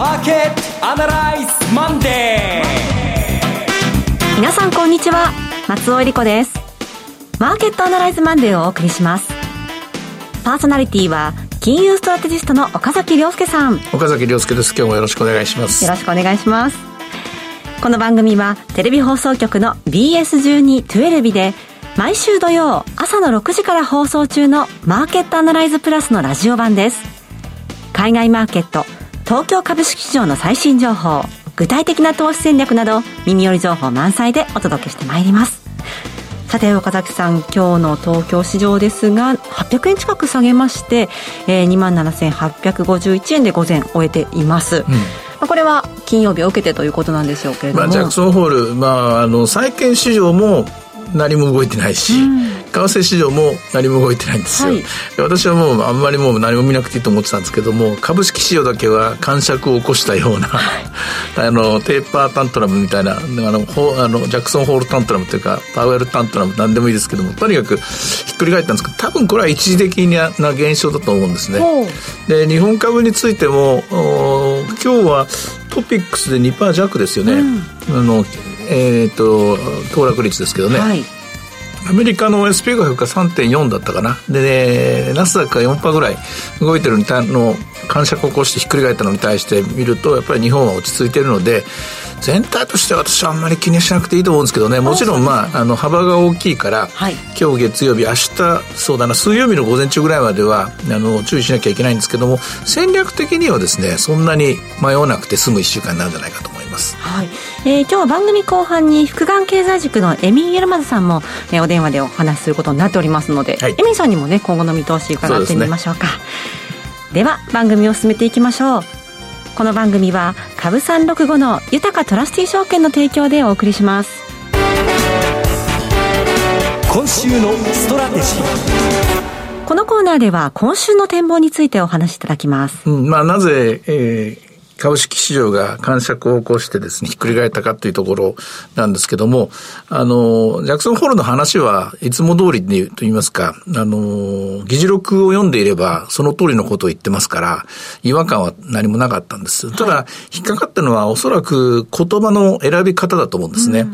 マーケットアナライズマンデー皆さんこんにちは。松尾英里子です。マーケットアナライズマンデーをお送りします。パーソナリティは金融ストラテジストの岡崎良介さん。岡崎良介です。今日もよろしくお願いします。よろしくお願いします。この番組はテレビ放送局の BS12-12 で毎週土曜朝の6時から放送中のマーケットアナライズプラスのラジオ版です。海外マーケット東京株式市場の最新情報具体的な投資戦略など耳寄り情報満載でお届けしてまいります。さて岡崎さん今日の東京市場ですが800円近く下げまして、えー、2万7851円で午前終えています、うん。まあ、これは金曜日を受けてということなんでしょうけれども、まあ、ジャクソンホール、まあ、あの債券市場も何も動いてないし、うん、為替市場も何も動いてないんですよ、はい、私はもうあんまりもう何も見なくていいと思ってたんですけども株式市場だけは感触を起こしたような、あのテーパータントラムみたいなあのほあのジャクソンホールタントラムというかパウエルタントラム何でもいいですけどもとにかくひっくり返ったんですけど多分これは一時的な現象だと思うんですね。で日本株についても今日はトピックスで2%弱ですよね、うん、あのえっ、ー、と騰落率ですけどね、はい。アメリカの SP500 が3.4だったかな。で、ね、ナスダックが4%ぐらい動いてるの感触を起こしてひっくり返ったのに対して見ると、やっぱり日本は落ち着いてるので、全体としては私はあんまり気にしなくていいと思うんですけどね、もちろんまあ、あの、幅が大きいから、はい、今日月曜日、明日、そうだな、水曜日の午前中ぐらいまでは、あの、注意しなきゃいけないんですけども、戦略的にはですね、そんなに迷わなくて済む1週間になるんじゃないかと思います。はい。えー、今日は番組後半に複眼経済塾のエミン・ユルマズさんも、えー、お電話でお話しすることになっておりますので、はい、エミンさんにもね今後の見通し伺ってみましょうか。で、ね,、は番組を進めていきましょう。この番組は株三六五の豊トラスティ証券の提供でお送りします。今週のストラテジー。このコーナーでは今週の展望についてお話しいただきます。うん、まあなぜ、えー株式市場が感触を起こしてですね、ひっくり返ったかというところなんですけども、あの、ジャクソンホールの話はいつも通りでと言いますか、あの、議事録を読んでいればその通りのことを言ってますから、違和感は何もなかったんです。ただ、引っかかったのはおそらく言葉の選び方だと思うんですね。うん、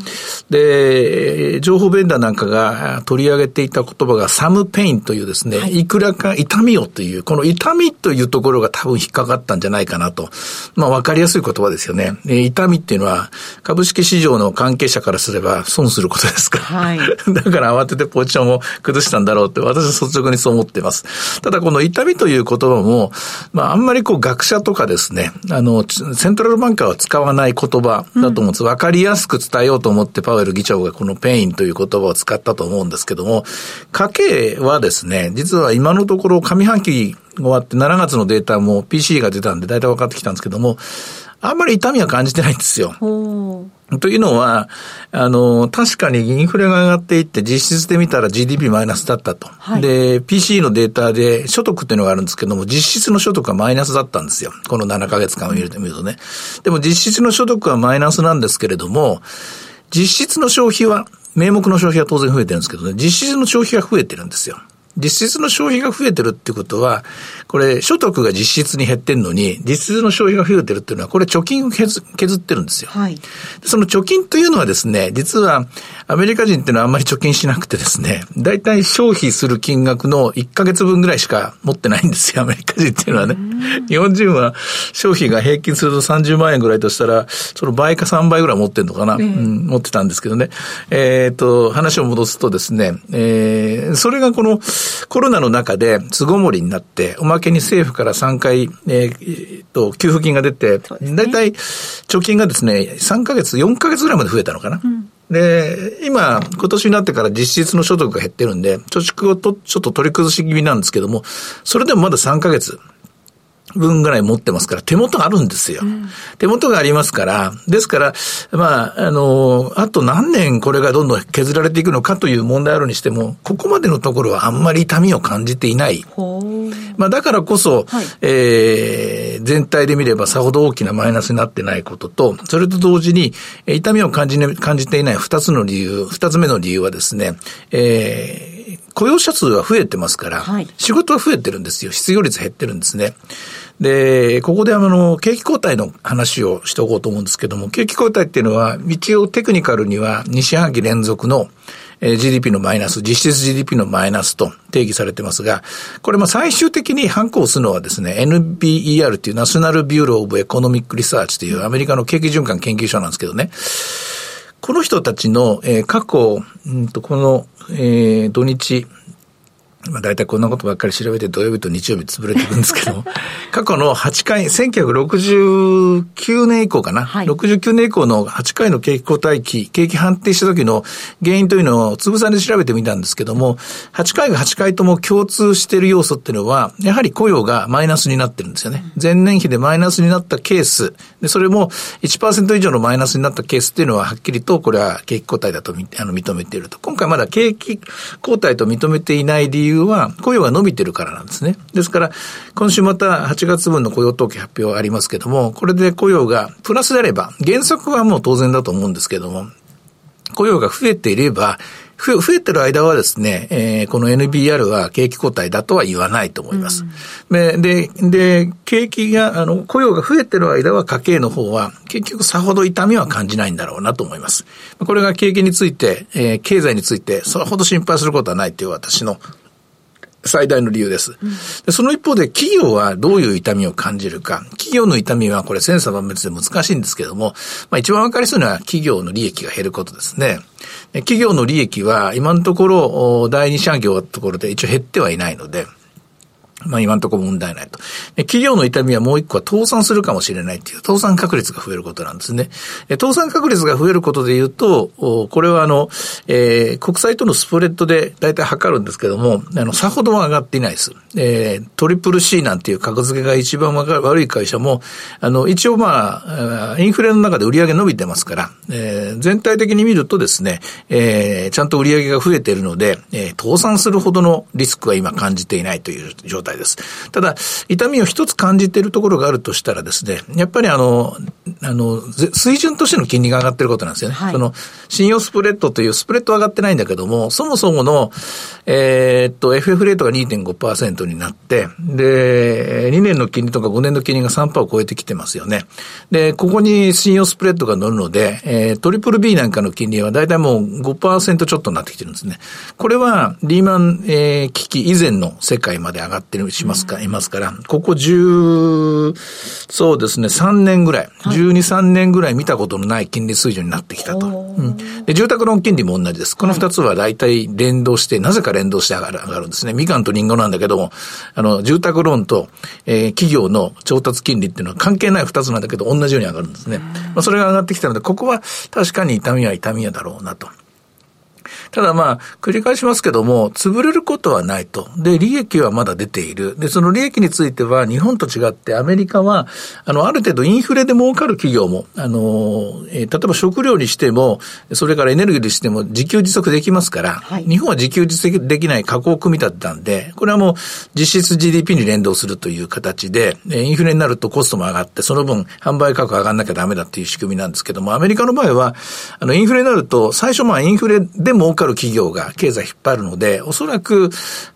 で、情報ベンダーなんかが取り上げていた言葉がサムペインというですね、はい、いくらか痛みをという、この痛みというところが多分引っかかったんじゃないかなと。まあ、わかりやすい言葉ですよね。え痛みっていうのは、株式市場の関係者からすれば損することですから。はい。だから慌ててポジションを崩したんだろうって、私は率直にそう思ってます。ただ、この痛みという言葉も、まあ、あんまりこう、学者とかですね、あの、セントラルバンカーは使わない言葉だと思うんです。わ、うん、かりやすく伝えようと思って、パウエル議長がこの pain という言葉を使ったと思うんですけども、家計はですね、実は今のところ上半期終わって7月のデータも PC が出たんで大体分かってきたんですけども、あんまり痛みは感じてないんですよ。というのは、あの、確かにインフレが上がっていって実質で見たら GDP マイナスだったと。はい、で、PC のデータで所得っていうのがあるんですけども、実質の所得はマイナスだったんですよ。この7ヶ月間を見ると見るとね。でも実質の所得はマイナスなんですけれども、実質の消費は、名目の消費は当然増えてるんですけどね、実質の消費が増えてるんですよ。実質の消費が増えてるってことは、これ、所得が実質に減ってんのに、実質の消費が増えてるっていうのは、これ貯金を削ってるんですよ。はい。その貯金というのはですね、実は、アメリカ人っていうのはあんまり貯金しなくてですね、大体消費する金額の1ヶ月分ぐらいしか持ってないんですよ、アメリカ人っていうのはね。日本人は消費が平均すると30万円ぐらいとしたら、その倍か3倍ぐらい持ってんのかな、うん、持ってたんですけどね。えっ、ー、と、話を戻すとですね、えー、それがこの、コロナの中で巣ごもりになって、おまけに政府から3回、えー、と、給付金が出て、だいたい貯金がですね、3ヶ月、4ヶ月ぐらいまで増えたのかな。うん、で、今、今年になってから実質の所得が減ってるんで、貯蓄をとちょっと取り崩し気味なんですけども、それでもまだ3ヶ月。分ぐらい持ってますから、手元があるんですよ。うん、手元がありますから、ですから、まあ、あの、あと何年これがどんどん削られていくのかという問題あるにしても、ここまでのところはあんまり痛みを感じていない。まあ、だからこそ、はい、えー、全体で見ればさほど大きなマイナスになってないことと、それと同時に、痛みを感じ,、ね、感じていない二つの理由、二つ目の理由はですね、えー雇用者数は増えてますから、はい、仕事は増えてるんですよ。失業率減ってるんですね。で、ここであの、景気後退の話をしておこうと思うんですけども、景気後退っていうのは、一応テクニカルには2四半期連続の GDP のマイナス、実質 GDP のマイナスと定義されてますが、これも最終的に反抗するのはですね、NBER っていう National Bureau of Economic Research というアメリカの景気循環研究所なんですけどね、この人たちの、えー、過去、うんとこの、えー、土日、まあ大体こんなことばっかり調べて土曜日と日曜日潰れていくんですけど、過去の8回、1969年以降かな、はい、69年以降の8回の景気後退期、景気判定した時の原因というのをつぶさんで調べてみたんですけども、8回が8回とも共通している要素っていうのは、やはり雇用がマイナスになってるんですよね。前年比でマイナスになったケース、でそれも1%以上のマイナスになったケースっていうのははっきりとこれは景気後退だとあの認めていると。今回まだ景気後退と認めていない理由由は雇用が伸びてるからなんですね。ですから、今週また8月分の雇用統計発表ありますけども、これで雇用がプラスであれば、原則はもう当然だと思うんですけども、雇用が増えていれば、増えてる間はですね、えー、この NBR は景気後退だとは言わないと思います。うん、で、で、景気が、あの、雇用が増えてる間は家計の方は結局さほど痛みは感じないんだろうなと思います。これが景気について、えー、経済についてそれほど心配することはないという私の最大の理由です。でその一方で企業はどういう痛みを感じるか。企業の痛みはこれ千差万別で難しいんですけども、まあ一番わかりそうなのは企業の利益が減ることですね。企業の利益は今のところ第二四半期終わったところで一応減ってはいないので、まあ今のところ問題ないと。企業の痛みはもう一個は倒産するかもしれないっていう倒産確率が増えることなんですね。倒産確率が増えることで言うと、これはあの、えー、国債とのスプレッドで大体測るんですけども、あの、さほどは上がっていないです。えー、トリプル C なんていう格付けが一番悪い会社も、あの、一応まあ、インフレの中で売り上げ伸びてますから、えー、全体的に見るとですね、えー、ちゃんと売り上げが増えているので、えー、倒産するほどのリスクは今感じていないという状態です。ただ、痛みを一つ感じているところがあるとしたらですね、やっぱりあの、あの、水準としての金利が上がってることなんですよね。はい、その、信用スプレッドというスプレッド上がってないんだけども、そもそもの、えー、っと、FF レートが2.5%になって、で、2年の金利とか5年の金利が3%を超えてきてますよね。で、ここに信用スプレッドが乗るので、えー、トリプル B なんかの金利はだいたいもう5%ちょっとになってきてるんですね。これはリーマン、えー、危機以前の世界まで上がってるしますか、いますから、ここ10、そうですね、3年ぐらい、はい、12、3年ぐらい見たことのない金利水準になってきたと。うん、で住宅ローン金利も同じです。この2つは大体連動して、なぜか連動して上がる上がるんですね。みかんとりんごなんだけども、あの、住宅ローンと、えー、企業の調達金利っていうのは関係ない2つなんだけど、同じように上がるんですね。まあ、それが上がってきたので、ここは確かに痛みは痛みやだろうなと。ただまあ、繰り返しますけども、潰れることはないと。で、利益はまだ出ている。で、その利益については、日本と違ってアメリカは、あの、ある程度インフレで儲かる企業も、あの、えー、例えば食料にしても、それからエネルギーにしても自給自足できますから、はい、日本は自給自足できない加工組み立てたんで、これはもう実質 GDP に連動するという形で、インフレになるとコストも上がって、その分販売価格上がんなきゃダメだっていう仕組みなんですけども、アメリカの場合は、あの、インフレになると、最初まあインフレで儲かる企業が経済引っ張るので、おそらく、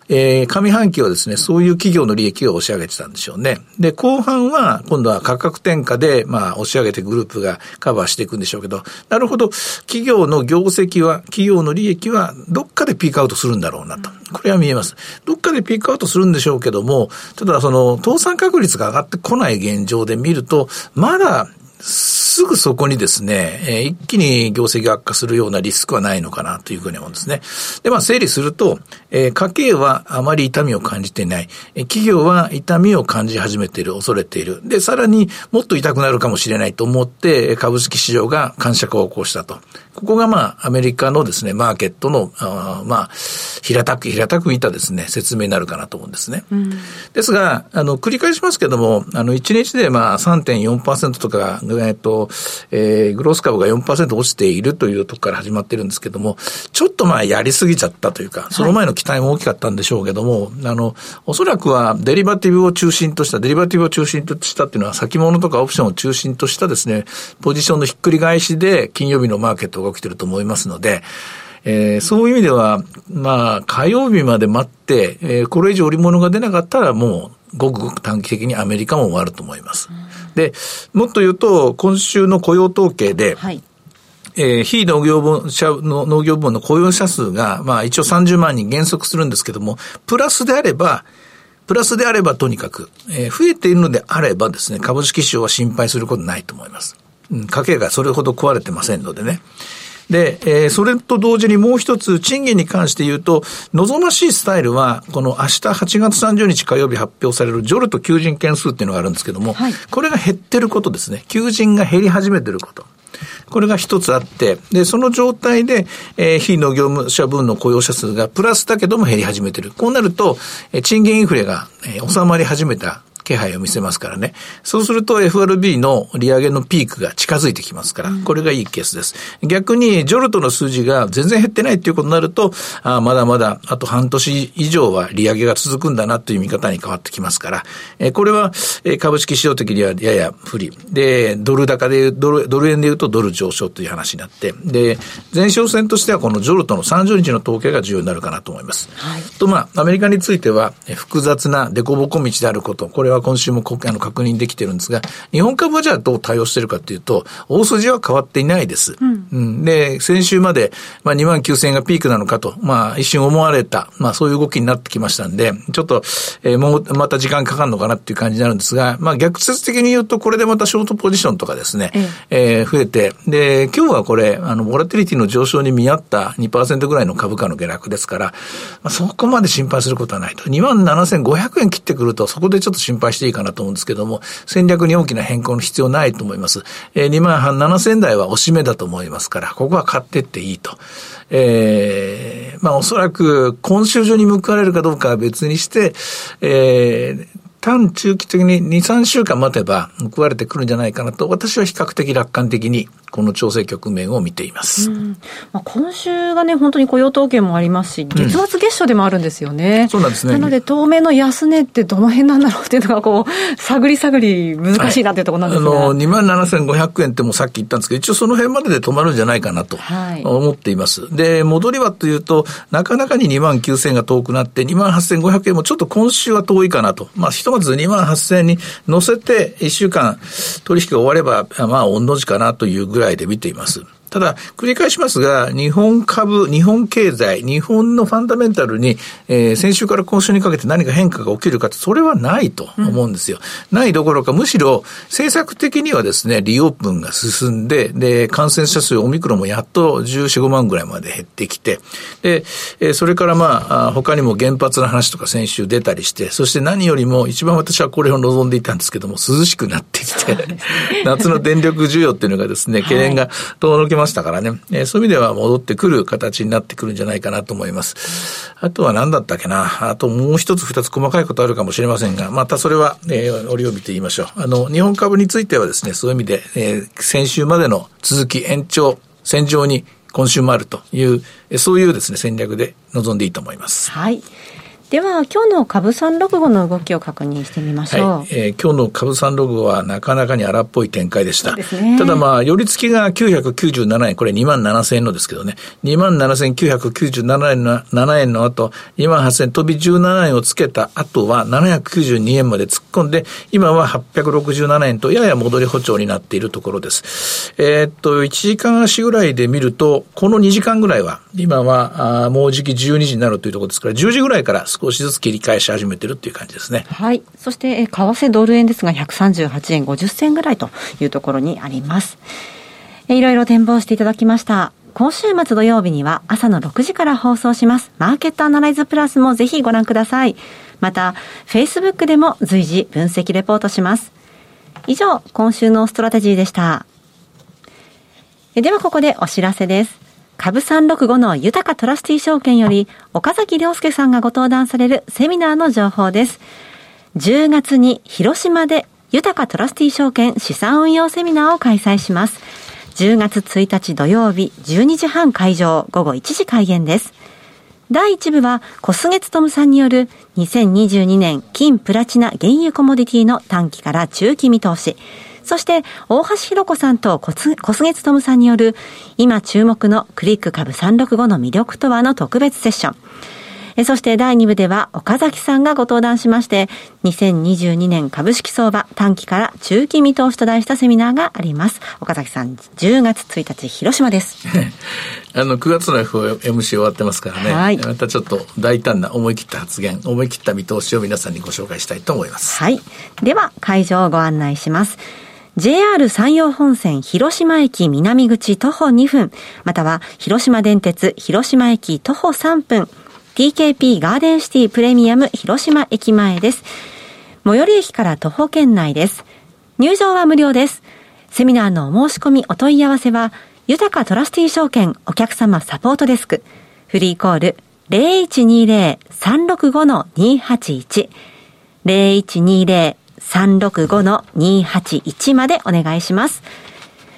えー、上半期はですね、そういう企業の利益を押し上げてたんでしょうね。で、後半は、今度は価格転嫁で、まあ、押し上げてグループがカバーしていくんでしょうけど、なるほど、企業の業績は、企業の利益は、どっかでピークアウトするんだろうなと。これは見えます。どっかでピークアウトするんでしょうけども、ただその、倒産確率が上がってこない現状で見ると、まだすぐそこにですね、えー、一気に業績が悪化するようなリスクはないのかなというふうに思うんですね。で、まあ整理すると、えー、家計はあまり痛みを感じていない。え、企業は痛みを感じ始めている、恐れている。で、さらにもっと痛くなるかもしれないと思って、株式市場が感触を起こしたと。ここがまあ、アメリカのですね、マーケットの、あまあ、平たく、平たく見たですね、説明になるかなと思うんですね。うん、ですが、あの、繰り返しますけども、あの、1日でまあ3.4%とか、えっと、えー、グロース株が4%落ちているというところから始まってるんですけども、ちょっとまあやりすぎちゃったというか、その前の期待も大きかったんでしょうけども、はい、あの、おそらくはデリバティブを中心とした、デリバティブを中心としたっていうのは先物とかオプションを中心としたですね、ポジションのひっくり返しで金曜日のマーケットが起きてると思いますので、えー、そういう意味では、まあ、火曜日まで待って、えー、これ以上売り物が出なかったらもう、ごくごく短期的にアメリカも終わると思います。で、もっと言うと、今週の雇用統計で、はいえー、非農業分の農業分の雇用者数が、まあ一応30万人減速するんですけども、プラスであれば、プラスであればとにかく、えー、増えているのであればですね、株式市場は心配することないと思います。うん、家計がそれほど壊れてませんのでね。で、えー、それと同時にもう一つ、賃金に関して言うと、望ましいスタイルは、この明日8月30日火曜日発表されるジョルト求人件数っていうのがあるんですけども、はい、これが減ってることですね。求人が減り始めてること。これが一つあって、で、その状態で、えー、非農業務者分の雇用者数がプラスだけども減り始めてる。こうなると、えー、賃金インフレが、えー、収まり始めた気配を見せますからね。そうすると FRB の利上げのピークが近づいてきますから、これがいいケースです。逆に、ジョルトの数字が全然減ってないっていうことになると、あまだまだあと半年以上は利上げが続くんだなという見方に変わってきますから、えこれは、え株式市場的にはやや不利。で、ドル高でドル、ドル円で言うとドル上昇という話になって、で、前哨戦としてはこのジョルトの30日の統計が重要になるかなと思います。はい、と、まあ、アメリカについては、複雑な凸凹道であること、これは今週もあの確認できてるんですが、日本株はじゃあどう対応してるかというと、大筋は変わっていないです。うん、うん、で、先週まで、まあ、2万9000円がピークなのかと、まあ、一瞬思われた、まあ、そういう動きになってきましたんで、ちょっと、えー、もう、また時間かかるのかなっていう感じになるんですが、まあ、逆説的に言うと、これでまたショートポジションとかですね、ええー、増えて、で、今日はこれ、あの、ボラティリティの上昇に見合った2%ぐらいの株価の下落ですから、まあ、そこまで心配することはないと。2万7500円切ってくると、そこでちょっと心配していいかなと思うんですけども、戦略に大きな変更の必要ないと思います。えー、2万7千台は押し目だと思いますから、ここは買ってっていいと。えー、まあおそらく今週中に報われるかどうかは別にして、えー、短中期的に2、3週間待てば報われてくるんじゃないかなと、私は比較的楽観的にこの調整局面を見ています。まあ、今週がね、本当に雇用統計もありますし、月末月初でもあるんですよね。うん、そうなんですね。なので、当面の安値ってどの辺なんだろうっていうのが、こう、探り探り難しいなっていうところなんですが、はい、あの、2万7500円ってもさっき言ったんですけど、一応その辺までで止まるんじゃないかなと思っています。はい、で、戻りはというと、なかなかに2万9000円が遠くなって、2万8500円もちょっと今週は遠いかなと。まあ、ひまず2万8000円に乗せて、1週間取引が終われば、まあ、御の字かなというぐらいで見ています。ただ、繰り返しますが、日本株、日本経済、日本のファンダメンタルに、えー、先週から今週にかけて何か変化が起きるかそれはないと思うんですよ。うん、ないどころか、むしろ政策的にはですね、リオープンが進んで、で、感染者数、オミクロンもやっと14、5万ぐらいまで減ってきて、で、えー、それからまあ、他にも原発の話とか先週出たりして、そして何よりも一番私はこれを望んでいたんですけども、涼しくなってきて、夏の電力需要っていうのがですね、懸念が遠のけまましたからね、えー、そういう意味では戻ってくる形になってくるんじゃないかなと思います。あとは何だったっけな。あともう一つ二つ細かいことあるかもしれませんが、またそれは、えー、折を見て言いましょう。あの、日本株についてはですね、そういう意味で、えー、先週までの続き延長、戦場に今週もあるという、そういうですね、戦略で臨んでいいと思います。はい。では、今日の株三六五の動きを確認してみましょう。はい、えー、今日の株三六五はなかなかに荒っぽい展開でした。ね、ただまあ、寄り付きが997円、これ2万7000円のですけどね、2万7997円の ,7 円の後、2万8000飛び17円をつけた後は792円まで突っ込んで、今は867円とやや戻り歩調になっているところです。えー、っと、1時間足ぐらいで見ると、この2時間ぐらいは、今はあもうじき12時になるというところですから、10時ぐらいから少少しずつ切り返し始めてるっていう感じですね。はい。そして、為替ドル円ですが、138円50銭ぐらいというところにあります。いろいろ展望していただきました。今週末土曜日には朝の6時から放送します。マーケットアナライズプラスもぜひご覧ください。また、Facebook でも随時分析レポートします。以上、今週のストラテジーでした。ではここでお知らせです。株365の豊トラスティ証券より岡崎良介さんがご登壇されるセミナーの情報です。10月に広島で豊かトラスティ証券資産運用セミナーを開催します。10月1日土曜日12時半会場午後1時開演です。第1部は小菅勤さんによる2022年金プラチナ原油コモディティの短期から中期見通し。そして、大橋弘子さんと小菅勤さんによる、今注目のクリック株365の魅力とはの特別セッション。そして第2部では岡崎さんがご登壇しまして、2022年株式相場短期から中期見通しと題したセミナーがあります。岡崎さん、10月1日、広島です。あの、9月の FOMC 終わってますからね。はい。またちょっと大胆な思い切った発言、思い切った見通しを皆さんにご紹介したいと思います。はい。では、会場をご案内します。JR 山陽本線広島駅南口徒歩2分、または広島電鉄広島駅徒歩3分、TKP ガーデンシティプレミアム広島駅前です。最寄り駅から徒歩圏内です。入場は無料です。セミナーのお申し込みお問い合わせは、豊かトラスティ証券お客様サポートデスク、フリーコール0120-365-281、0120-365-281 365-281までお願いします。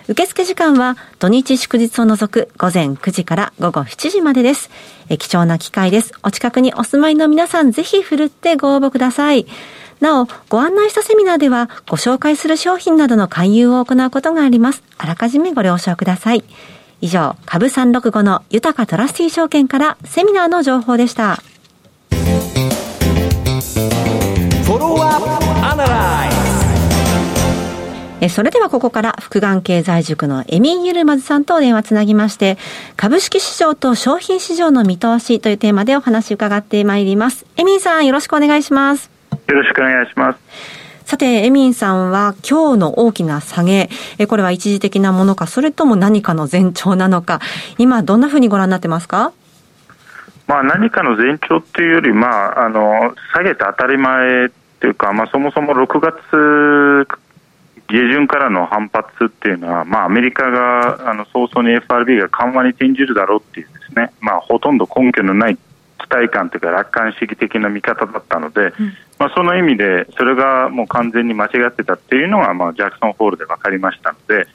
受付時間は土日祝日を除く午前9時から午後7時までです。え貴重な機会です。お近くにお住まいの皆さんぜひふるってご応募ください。なお、ご案内したセミナーではご紹介する商品などの勧誘を行うことがあります。あらかじめご了承ください。以上、株365の豊かトラスティー証券からセミナーの情報でした。フォローアップナライえそれではここから福眼経済塾のエミン・ユルマズさんと電話つなぎまして、株式市場と商品市場の見通しというテーマでお話伺ってまいります。エミンさん、よろしくお願いします。よろしくお願いします。さて、エミンさんは今日の大きな下げ、これは一時的なものか、それとも何かの前兆なのか、今どんなふうにご覧になってますか？まあ何かの前兆っていうより、まあ、あの、下げて当たり前っていうか、まあそもそも6月下旬からの反発っていうのは、まあ、アメリカがあの早々に FRB が緩和に転じるだろうっていうですね、まあ、ほとんど根拠のない期待感というか楽観主義的な見方だったので、うん、まあ、その意味でそれがもう完全に間違ってたっていうのが、まあ、ジャクソンホールで分かりましたので、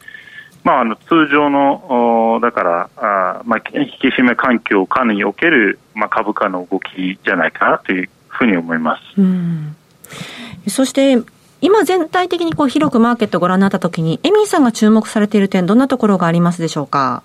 まあ、あの通常のだからあ、まあ、引き締め環境下における、まあ、株価の動きじゃないかなというふうに思います。うんそして今全体的にこう広くマーケットをご覧になったときに、エミンさんが注目されている点、どんなところがありますでしょうか？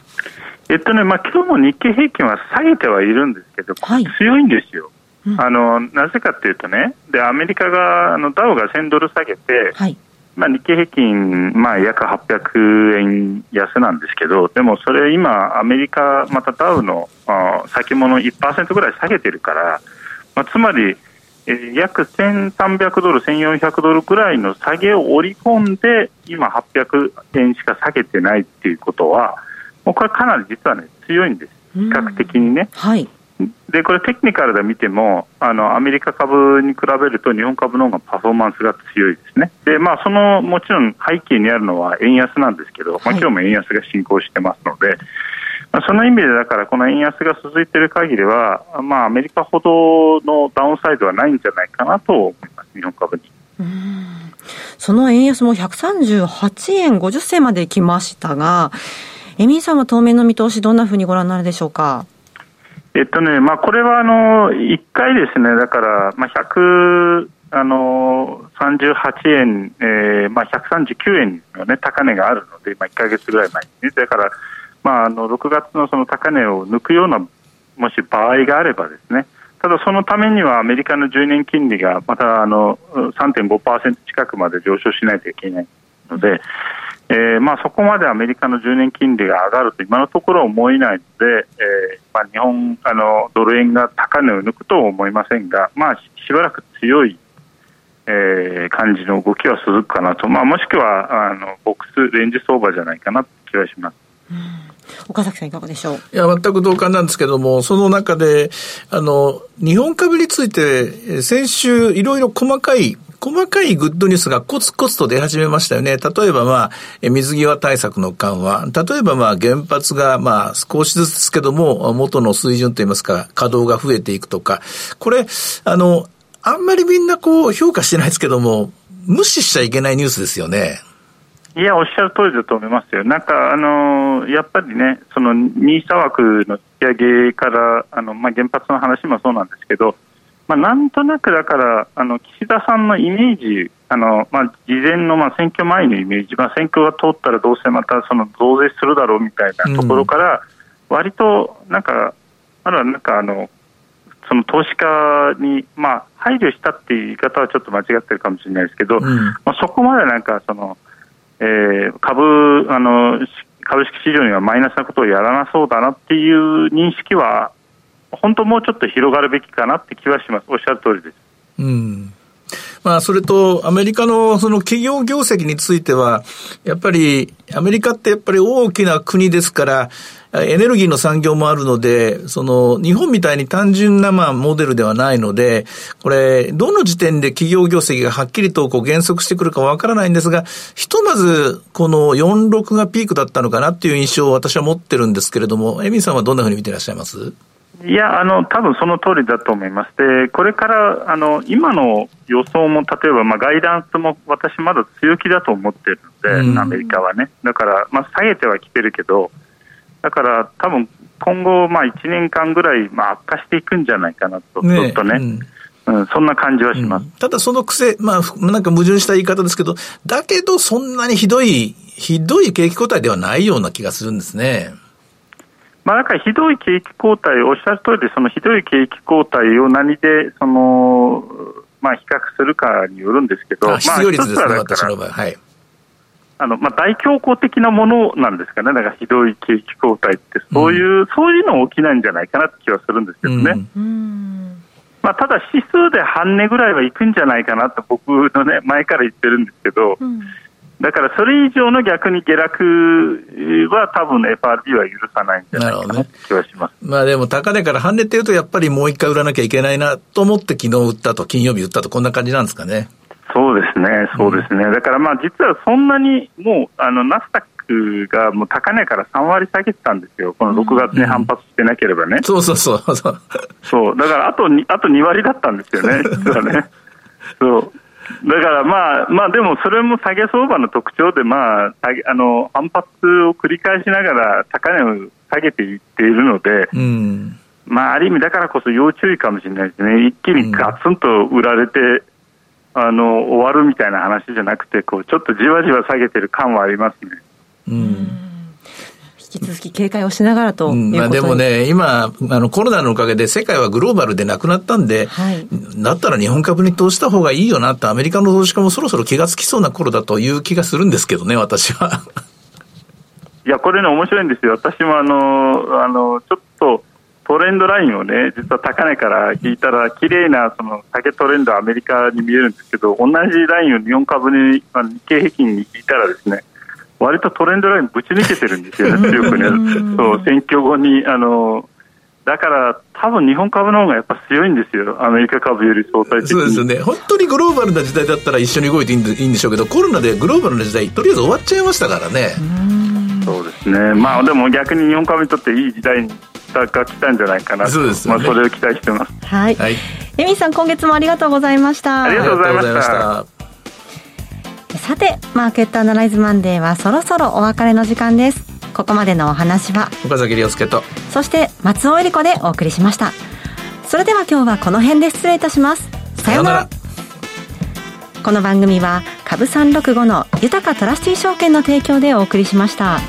えっとね、まあ今日も日経平均は下げてはいるんですけど、はい、強いんですよ。うん、あのなぜかというとね、でアメリカがあのダウが1000ドル下げて、はい、まあ、日経平均、まあ、約800円安なんですけど、でもそれ今、アメリカ、またダウのあ先物1%ぐらい下げてるから、まあ、つまり、え約1300ドル、1400ドルくらいの下げを織り込んで、今800円しか下げてないっていうことは、もうこれかなり実はね、強いんです。比較的にね。はい。で、これテクニカルで見ても、あの、アメリカ株に比べると日本株の方がパフォーマンスが強いですね。で、まあ、その、もちろん背景にあるのは円安なんですけど、まあ、今日も円安が進行してますので、まあ、その意味でだからこの円安が続いている限りは、まあ、アメリカほどのダウンサイドはないんじゃないかなと思います、日本株に。その円安も138円50銭まで来ましたが、エミンさんは当面の見通し、どんなふうにご覧になるでしょうか？えっとね、まあ、これはあの1回ですね、だから、まあ、100あの38円、えーまあ、139円の、ね、高値があるので、まあ、1か月ぐらい前に、ね、だから、まあ、あの6月のその高値を抜くようなもし場合があればですね。ただそのためにはアメリカの10年金利がまたあの3.5%近くまで上昇しないといけないので、えーまあ、そこまでアメリカの10年金利が上がると今のところは思えないので、えーまあ、日本あのドル円が高値を抜くとは思いませんが、まあ、しばらく強い、えー、感じの動きは続くかなと、まあ、もしくはあのボックスレンジ相場じゃないかなという気がします。岡崎さんいかがでしょう？いや、全く同感なんですけども、その中で、あの、日本株について、先週、いろいろ細かい細かいグッドニュースがコツコツと出始めましたよね。例えばまあ、水際対策の緩和。例えばまあ、原発がまあ、少しずつですけども、元の水準といいますか、稼働が増えていくとか。これ、あの、あんまりみんなこう、評価してないですけども、無視しちゃいけないニュースですよね。いや、おっしゃる通りだと思いますよ。なんか、あのやっぱりね、その、ニーサ枠の引き上げから、あの、まあ、原発の話もそうなんですけど、まあ、なんとなくだから、あの、岸田さんのイメージ、あのまあ、事前のまあ選挙前のイメージ、まあ、選挙が通ったらどうせまたその増税するだろうみたいなところから、割となんか、まだなんかあの、その投資家に、まあ、配慮したっていう言い方はちょっと間違ってるかもしれないですけど、うん、まあ、そこまでなんかその、えー、株あの株式市場にはマイナスなことをやらなそうだなっていう認識は、本当もうちょっと広がるべきかなって気はします、おっしゃる通りです。うんまあ、それと、アメリカのその企業業績については、やっぱり、アメリカってやっぱり大きな国ですから、エネルギーの産業もあるので、その、日本みたいに単純な、まあ、モデルではないので、これ、どの時点で企業業績がはっきりとこう減速してくるかわからないんですが、ひとまず、この46がピークだったのかなっていう印象を私は持ってるんですけれども、エミさんはどんなふうに見ていらっしゃいます？いや、あの多分その通りだと思います。で、これからあの今の予想も例えばまあガイダンスも私まだ強気だと思ってるので、うん、アメリカはね。だからまあ下げてはきてるけど、だから多分今後まあ1年間ぐらいまあ悪化していくんじゃないかなと、ね、ちょっとね。うんうん、そんな感じはします、うん、ただその癖、まあ、なんか矛盾した言い方ですけど、だけどそんなにひどい、ひどい景気後退ではないような気がするんですね。まあ、だからひどい景気後退、おっしゃる通りで、そのひどい景気後退を何で、その、まあ、比較するかによるんですけど、まあ、失業率ですね、私の場合。はい。あの、まあ、大恐慌的なものなんですかね。だからひどい景気後退って、そういう、うん、そういうの起きないんじゃないかなって気はするんですけどね。うん、まあ、ただ指数で半値ぐらいはいくんじゃないかなと僕のね、前から言ってるんですけど、うんだからそれ以上の逆に下落は多分 FRB は許さないんじゃないかなって気はします。まあでも高値から跳ねてるとやっぱりもう一回売らなきゃいけないなと思って昨日売ったと、金曜日売ったとこんな感じなんですかね。そうですね、そうですね。うん、だからまあ実はそんなにもうあのナスダックがもう高値から3割下げてたんですよ。この6月に反発してなければね。うん、そうそうそう。そう。だからあとあと2割だったんですよね、実はね。そう。だからまあ、まあでもそれも下げ相場の特徴で、まあ、あの反発を繰り返しながら高値を下げていっているので、うん、まあある意味だからこそ要注意かもしれないですね。一気にガツンと売られて、うん、あの終わるみたいな話じゃなくて、こうちょっとじわじわ下げてる感はありますね。うん引き続き警戒をしながらということ、うん、まあ、でもね、今、あのコロナのおかげで世界はグローバルでなくなったんで、はい、だったら日本株に投資した方がいいよなって、アメリカの投資家もそろそろ気がつきそうな頃だという気がするんですけどね、私は。いや、これね、面白いんですよ。私もあの、あの、ちょっと、トレンドラインをね、実は高値から引いたら、綺麗なその下げトレンドアメリカに見えるんですけど、同じラインを日本株に、日経平均に引いたらですね、割とトレンドラインぶち抜けてるんですよね、強くね。そう選挙後にあのだから、多分日本株の方がやっぱ強いんですよ、アメリカ株より相対的に。そうですよね、本当にグローバルな時代だったら一緒に動いていいんでしょうけど、コロナでグローバルな時代、とりあえず終わっちゃいましたからね。そうですね、まあでも逆に日本株にとっていい時代が来たんじゃないかなそうです、ね、まあ、それを期待してます。はい、はい、エミさん、今月もありがとうございました。ありがとうございました。さて、マーケットアナライズマンデーはそろそろお別れの時間です。ここまでのお話は、岡崎亮介と、そして松尾恵理子でお送りしました。それでは今日はこの辺で失礼いたします。さようなら。この番組は、株365の豊かトラスティ証券の提供でお送りしました。